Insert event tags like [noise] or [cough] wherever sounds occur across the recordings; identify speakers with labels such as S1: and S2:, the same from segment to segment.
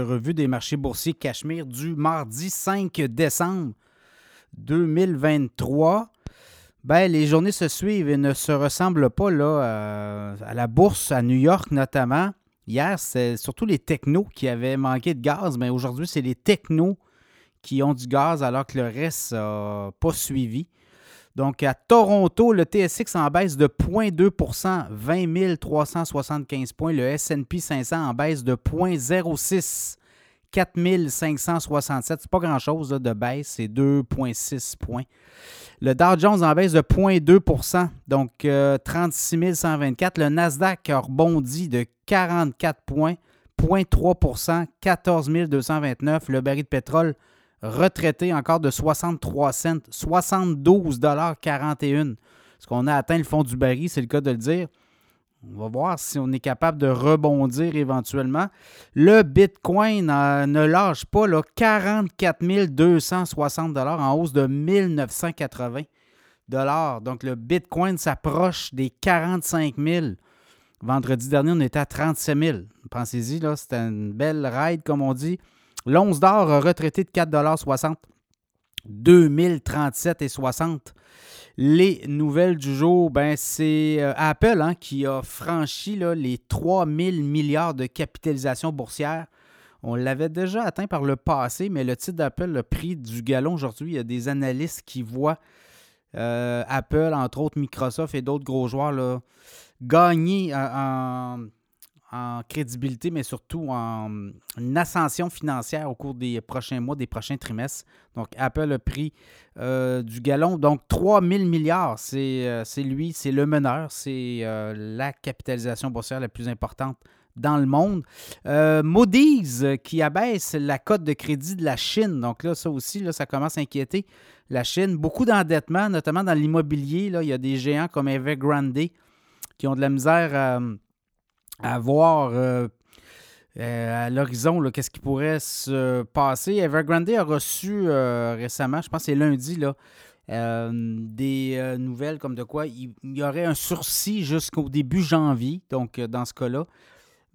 S1: Revue des marchés boursiers Cachemire du mardi 5 décembre 2023. Ben, les journées se suivent et ne se ressemblent pas là, à la bourse à New York notamment. Hier, c'est surtout les technos qui avaient manqué de gaz, mais aujourd'hui, c'est les technos qui ont du gaz alors que le reste n'a pas suivi. Donc, à Toronto, le TSX en baisse de 0,2% 20 375 points. Le SP 500 en baisse de 0,06 4 567. C'est pas grand-chose de baisse, c'est 2,6 points. Le Dow Jones en baisse de 0,2% donc 36 euh, 124. Le Nasdaq a rebondi de 44 points, 0,3% 14 229. Le baril de pétrole retraité encore de 63 cents, 72,41 Est-ce qu'on a atteint le fond du baril, c'est le cas de le dire. On va voir si on est capable de rebondir éventuellement. Le Bitcoin ne lâche pas, là, 44 260 en hausse de 1980 Donc le Bitcoin s'approche des 45 000 Vendredi dernier, on était à 37 000 Pensez-y, c'était une belle ride, comme on dit. L'once d'or a retraité de 4,60 2037,60 Les nouvelles du jour, ben, c'est euh, Apple hein, qui a franchi là, les 3 000 milliards de capitalisation boursière. On l'avait déjà atteint par le passé, mais le titre d'Apple, le prix du galon aujourd'hui, il y a des analystes qui voient euh, Apple, entre autres Microsoft et d'autres gros joueurs, gagner euh, en en crédibilité, mais surtout en ascension financière au cours des prochains mois, des prochains trimestres. Donc, Apple a pris euh, du galon. Donc, 3 000 milliards, euh, c'est lui, c'est le meneur, c'est euh, la capitalisation boursière la plus importante dans le monde. Moody's qui abaisse la cote de crédit de la Chine. Donc là, ça aussi, là, ça commence à inquiéter la Chine. Beaucoup d'endettement, notamment dans l'immobilier. Il y a des géants comme Evergrande qui ont de la misère à voir euh, euh, à l'horizon qu'est-ce qui pourrait se passer. Evergrande a reçu euh, récemment, je pense que c'est lundi, là, des nouvelles comme de quoi il, y aurait un sursis jusqu'au début janvier. Donc, dans ce cas-là,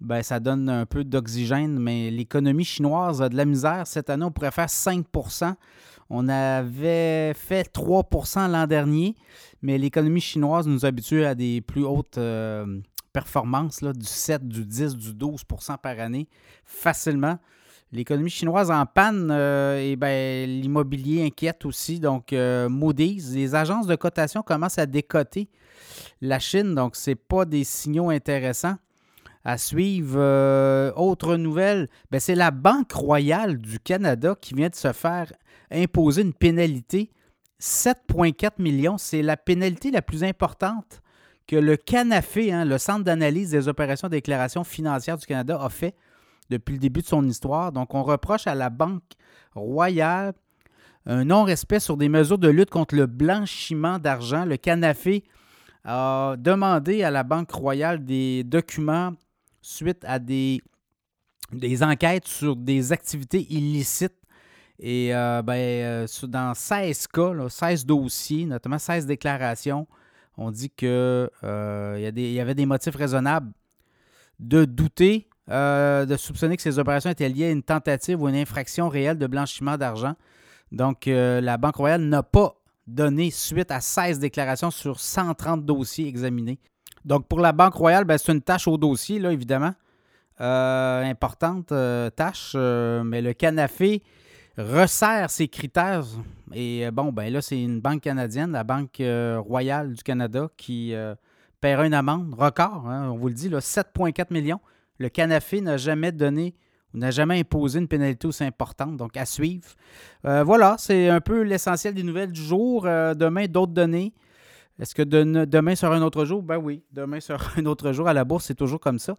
S1: ben, ça donne un peu d'oxygène, mais l'économie chinoise a de la misère. Cette année, on pourrait faire 5% On avait fait 3% l'an dernier, mais l'économie chinoise nous habitue à des plus hautes performance là, du 7, du 10, du 12% par année facilement. L'économie chinoise en panne, euh, et ben, l'immobilier inquiète aussi. Donc, euh, Moody's, les agences de cotation commencent à décoter la Chine. Donc, ce n'est pas des signaux intéressants à suivre. Euh, autre nouvelle, ben, c'est la Banque royale du Canada qui vient de se faire imposer une pénalité. 7,4 millions, c'est la pénalité la plus importante que le CANAFé, hein, le Centre d'analyse des opérations de déclaration financière du Canada, a fait depuis le début de son histoire. Donc, on reproche à la Banque royale un non-respect sur des mesures de lutte contre le blanchiment d'argent. Le CANAFé a demandé à la Banque royale des documents suite à des, des enquêtes sur des activités illicites. Et euh, ben, euh, dans 16 cas, 16 dossiers, notamment 16 déclarations, on dit qu'il euh, y, avait des motifs raisonnables de douter, euh, de soupçonner que ces opérations étaient liées à une tentative ou une infraction réelle de blanchiment d'argent. Donc, euh, la Banque royale n'a pas donné suite à 16 déclarations sur 130 dossiers examinés. Donc, pour la Banque royale, ben, c'est une tâche au dossier, là, évidemment. importante tâche, mais le canafé resserre ses critères. Et euh, bon, ben là, c'est une banque canadienne, la Banque euh, royale du Canada, qui euh, paiera une amende record, hein, on vous le dit, 7,4 millions. Le Canafé n'a jamais donné ou n'a jamais imposé une pénalité aussi importante, donc à suivre. voilà, c'est un peu l'essentiel des nouvelles du jour. demain, d'autres données. Est-ce que demain sera un autre jour? Ben oui, demain sera [laughs] un autre jour. À la bourse, c'est toujours comme ça.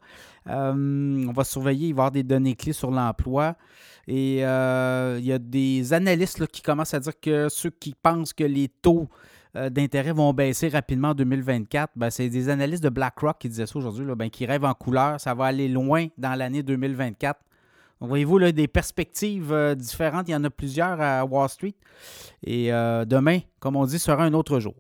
S1: on va surveiller, il va y avoir des données clés sur l'emploi. Et euh, il y a des analystes qui commencent à dire que ceux qui pensent que les taux euh, d'intérêt vont baisser rapidement en 2024, ben, c'est des analystes de BlackRock qui disaient ça aujourd'hui, ben, qui rêvent en couleur. Ça va aller loin dans l'année 2024. voyez-vous, des perspectives euh, différentes. Il y en a plusieurs à Wall Street. Et demain, comme on dit, sera un autre jour.